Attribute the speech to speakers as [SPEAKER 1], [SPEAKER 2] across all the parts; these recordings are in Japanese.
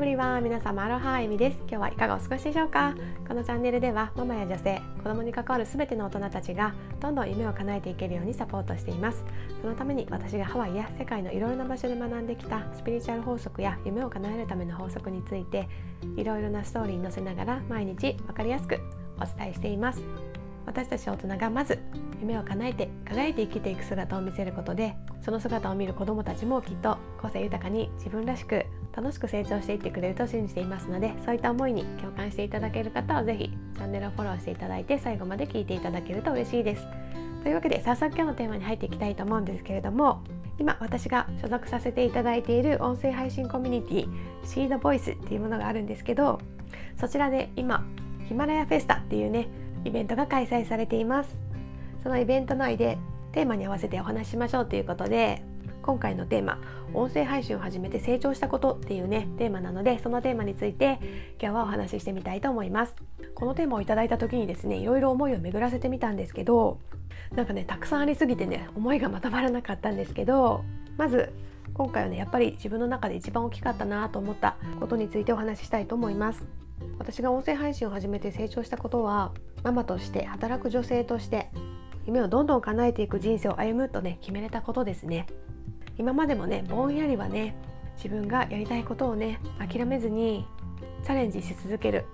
[SPEAKER 1] ブリワン皆様アロハエミです。今日はいかがお過ごしでしょうか？このチャンネルではママや女性子供に関わる全ての大人たちがどんどん夢を叶えていけるようにサポートしています。そのために私がハワイや世界のいろいろな場所で学んできたスピリチュアル法則や夢を叶えるための法則についていろいろなストーリーに載せながら毎日分かりやすくお伝えしています。私たち大人がまず夢を叶えて輝いて生きていく姿を見せることでその姿を見る子どもたちもきっと個性豊かに自分らしく楽しく成長していってくれると信じていますのでそういった思いに共感していただける方は是非チャンネルをフォローしていただいて最後まで聞いていただけると嬉しいです。というわけで早速今日のテーマに入っていきたいと思うんですけれども今私が所属させていただいている音声配信コミュニティシードボイスっていうものがあるんですけどそちらで今ヒマラヤフェスタっていうねイベントが開催されています。そのイベント内でテーマに合わせてお話ししましょうということで今回のテーマ音声配信を始めて成長したことっていうねテーマなのでそのテーマについて今日はお話ししてみたいと思います。このテーマをいただいた時にですねいろいろ思いを巡らせてみたんですけどなんかねたくさんありすぎてね思いがまとまらなかったんですけどまず今回はねやっぱり自分の中で一番大きかったなと思ったことについてお話ししたいと思います。私が音声配信を始めて成長したことはママとして働く女性として夢をどんどん叶えていく人生を歩むとね決めれたことですね今までもねぼんやりはね自分がやりたいことをね諦めずにチャレンジし続ける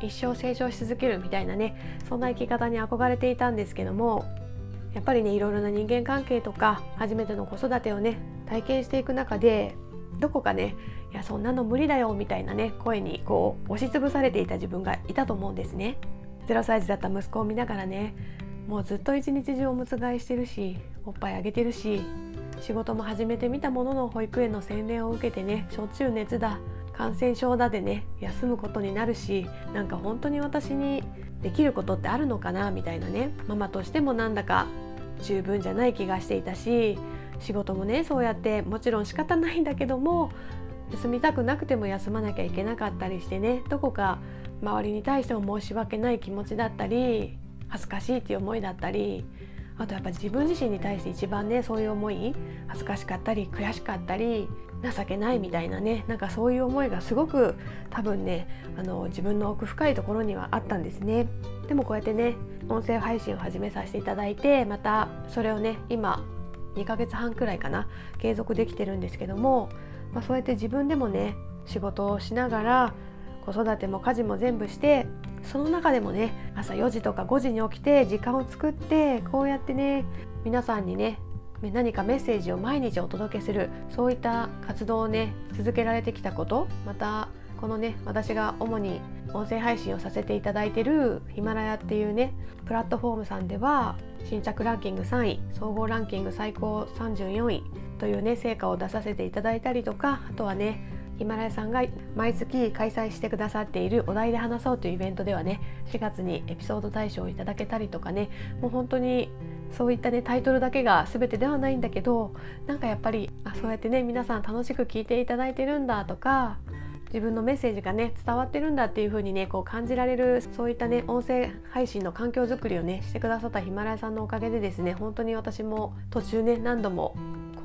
[SPEAKER 1] 一生成長し続けるみたいなねそんな生き方に憧れていたんですけどもやっぱりねいろいろな人間関係とか初めての子育てをね体験していく中でどこかねいやそんなの無理だよみたいなね声にこう押しつぶされていた自分がいたと思うんですね。0歳児だった息子を見ながらねもうずっと一日中おむつ替えしてるしおっぱいあげてるし仕事も始めてみたものの保育園の洗礼を受けてねしょっちゅう熱だ感染症だでね休むことになるしなんか本当に私にできることってあるのかなみたいなねママとしてもなんだか十分じゃない気がしていたし仕事もねそうやってもちろん仕方ないんだけども休みたくなくても休まなきゃいけなかったりしてねどこか周りに対しても申し訳ない気持ちだったり恥ずかしいっていう思いだったりあとやっぱ自分自身に対して一番ねそういう思い恥ずかしかったり悔しかったり情けないみたいなねなんかそういう思いがすごく多分ねあの自分の奥深いところにはあったんですね。でもこうやってね音声配信を始めさせていただいてまたそれをね今2ヶ月半くらいかな継続できてるんですけども、まあ、そうやって自分でもね仕事をしながら子育ても家事も全部してその中でもね朝4時とか5時に起きて時間を作ってこうやってね皆さんにね何かメッセージを毎日お届けするそういった活動をね続けられてきたことまたこのね私が主に音声配信をさせていただいてるヒマラヤっていうねプラットフォームさんでは新着ランキング3位総合ランキング最高34位というね成果を出させていただいたりとかあとはねヒマラヤさんが毎月開催してくださっているお題で話そうというイベントではね4月にエピソード大賞をいただけたりとかねもう本当にそういったねタイトルだけが全てではないんだけどなんかやっぱりあそうやってね皆さん楽しく聞いていただいてるんだとか自分のメッセージがね伝わってるんだっていう風にねこう感じられるそういったね音声配信の環境づくりをねしてくださったヒマラヤさんのおかげでですね本当に私も途中ね何度も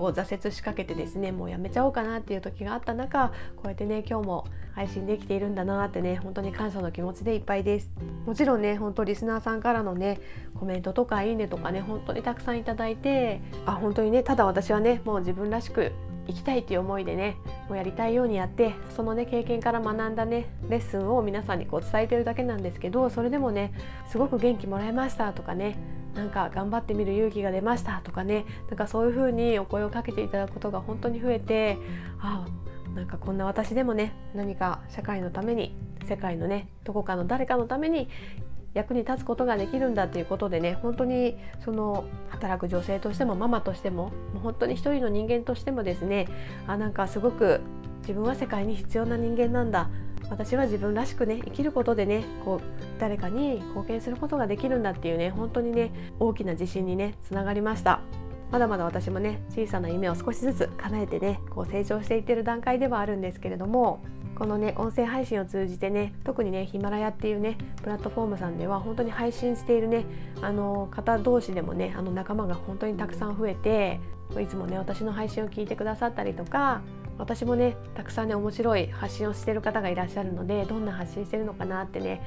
[SPEAKER 1] こう挫折しかけてですねもうやめちゃおうかなっていう時があった中こうやってね今日も配信できているんだなってね本当に感謝の気持ちでいっぱいです。もちろんね本当リスナーさんからのねコメントとかいいねとかね本当にたくさんいただいてあ本当にねただ私はねもう自分らしく生きたいっていう思いでねもうやりたいようにやってそのね経験から学んだねレッスンを皆さんにこう伝えてるだけなんですけどそれでもねすごく元気もらえましたとかねなんか頑張ってみる勇気が出ましたとかねなんかそういう風にお声をかけていただくことが本当に増えてあなんかこんな私でもね何か社会のために世界のねどこかの誰かのために役に立つことができるんだということでね本当にその働く女性としてもママとしてももう本当に一人の人間としてもですねあなんかすごく自分は世界に必要な人間なんだ私は自分らしくね生きることでねこう誰かに貢献することができるんだっていうね本当にね大きな自信にねつながりました。まだまだ私もね小さな夢を少しずつ叶えてねこう成長していってる段階ではあるんですけれどもこのね音声配信を通じてね特にねヒマラヤっていうねプラットフォームさんでは本当に配信しているねあの方同士でもねあの仲間が本当にたくさん増えていつもね私の配信を聞いてくださったりとか私もねたくさんね面白い発信をしてる方がいらっしゃるのでどんな発信してるのかなってね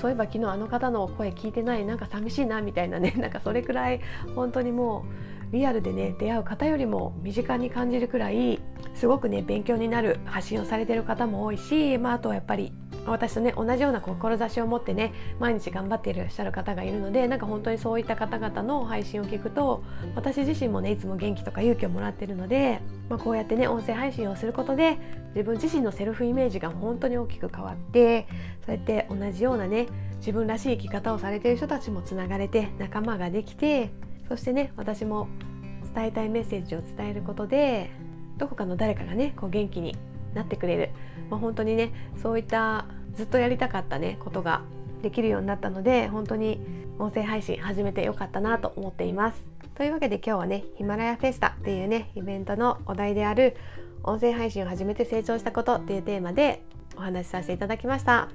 [SPEAKER 1] そういえば昨日あの方の声聞いてないなんか寂しいなみたいなね なんかそれくらい本当にもうリアルでね出会う方よりも身近に感じるくらいすごくね勉強になる発信をされてる方も多いし、まあ、あとはやっぱり私とね同じような志を持ってね毎日頑張っていらっしゃる方がいるのでなんか本当にそういった方々の配信を聞くと私自身もねいつも元気とか勇気をもらってるので、まあ、こうやってね音声配信をすることで自分自身のセルフイメージが本当に大きく変わってそうやって同じようなね自分らしい生き方をされている人たちもつながれて仲間ができてそしてね私も伝えたいメッセージを伝えることでどこかの誰かがねこう元気になってくれる、まあ、本当にねそういったずっとやりたかったねことができるようになったので本当に音声配信始めてよかったなと思っています。というわけで今日はねヒマラヤフェスタっていうねイベントのお題である音声配信を始めて成長したことっていうテーマでお話しさせていただきました。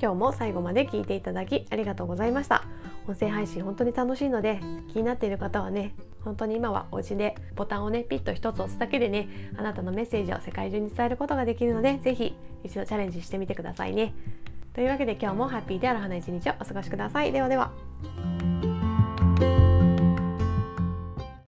[SPEAKER 1] 今日も最後まで聞いていただきありがとうございました。音声配信本当に楽しいので気になっている方はね本当に今はお家でボタンをねピッと1つ押すだけでねあなたのメッセージを世界中に伝えることができるので是非一度チャレンジしてみてくださいね。というわけで今日もハッピーである花一日をお過ごしください。ではでは。